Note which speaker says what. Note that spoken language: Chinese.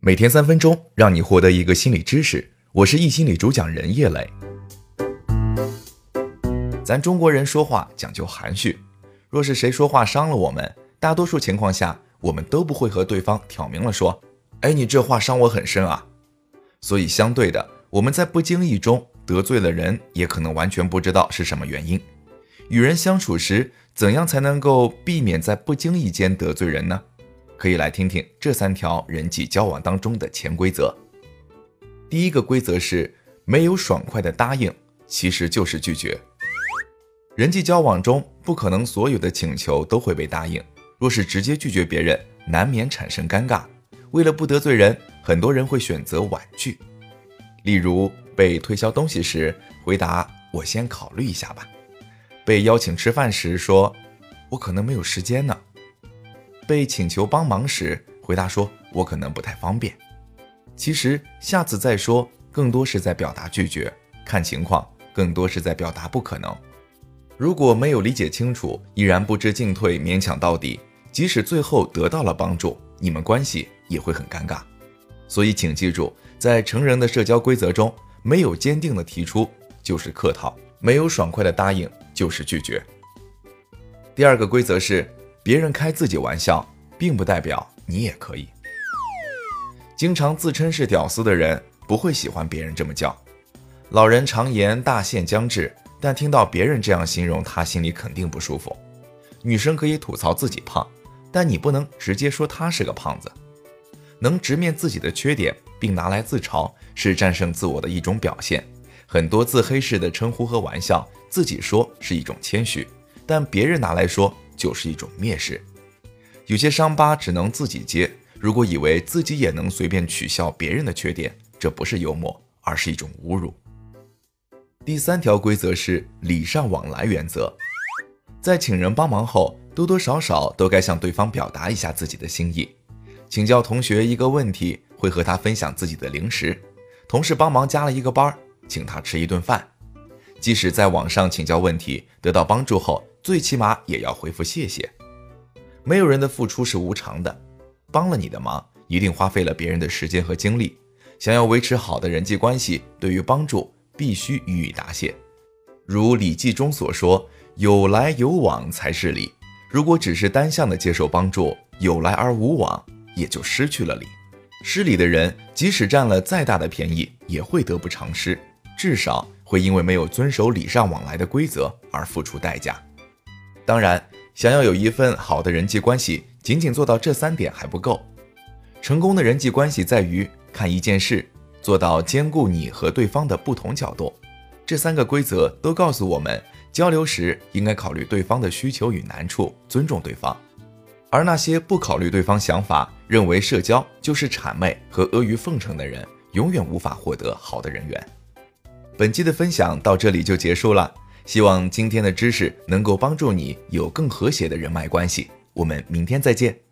Speaker 1: 每天三分钟，让你获得一个心理知识。我是易心理主讲人叶磊。咱中国人说话讲究含蓄，若是谁说话伤了我们，大多数情况下，我们都不会和对方挑明了说：“哎，你这话伤我很深啊。”所以，相对的，我们在不经意中得罪了人，也可能完全不知道是什么原因。与人相处时，怎样才能够避免在不经意间得罪人呢？可以来听听这三条人际交往当中的潜规则。第一个规则是没有爽快的答应，其实就是拒绝。人际交往中不可能所有的请求都会被答应，若是直接拒绝别人，难免产生尴尬。为了不得罪人，很多人会选择婉拒。例如被推销东西时，回答“我先考虑一下吧”；被邀请吃饭时，说“我可能没有时间呢”；被请求帮忙时，回答说“我可能不太方便”。其实下次再说，更多是在表达拒绝，看情况，更多是在表达不可能。如果没有理解清楚，依然不知进退，勉强到底，即使最后得到了帮助，你们关系也会很尴尬。所以，请记住，在成人的社交规则中，没有坚定的提出就是客套，没有爽快的答应就是拒绝。第二个规则是，别人开自己玩笑，并不代表你也可以。经常自称是屌丝的人不会喜欢别人这么叫。老人常言大限将至，但听到别人这样形容他，心里肯定不舒服。女生可以吐槽自己胖，但你不能直接说她是个胖子。能直面自己的缺点并拿来自嘲，是战胜自我的一种表现。很多自黑式的称呼和玩笑，自己说是一种谦虚，但别人拿来说就是一种蔑视。有些伤疤只能自己揭。如果以为自己也能随便取笑别人的缺点，这不是幽默，而是一种侮辱。第三条规则是礼尚往来原则，在请人帮忙后，多多少少都该向对方表达一下自己的心意。请教同学一个问题，会和他分享自己的零食；同事帮忙加了一个班，请他吃一顿饭。即使在网上请教问题得到帮助后，最起码也要回复谢谢。没有人的付出是无偿的。帮了你的忙，一定花费了别人的时间和精力。想要维持好的人际关系，对于帮助必须予以答谢。如《礼记》中所说：“有来有往才是礼。”如果只是单向的接受帮助，有来而无往，也就失去了礼。失礼的人，即使占了再大的便宜，也会得不偿失，至少会因为没有遵守礼尚往来的规则而付出代价。当然，想要有一份好的人际关系。仅仅做到这三点还不够，成功的人际关系在于看一件事，做到兼顾你和对方的不同角度。这三个规则都告诉我们，交流时应该考虑对方的需求与难处，尊重对方。而那些不考虑对方想法，认为社交就是谄媚和阿谀奉承的人，永远无法获得好的人缘。本期的分享到这里就结束了，希望今天的知识能够帮助你有更和谐的人脉关系。我们明天再见。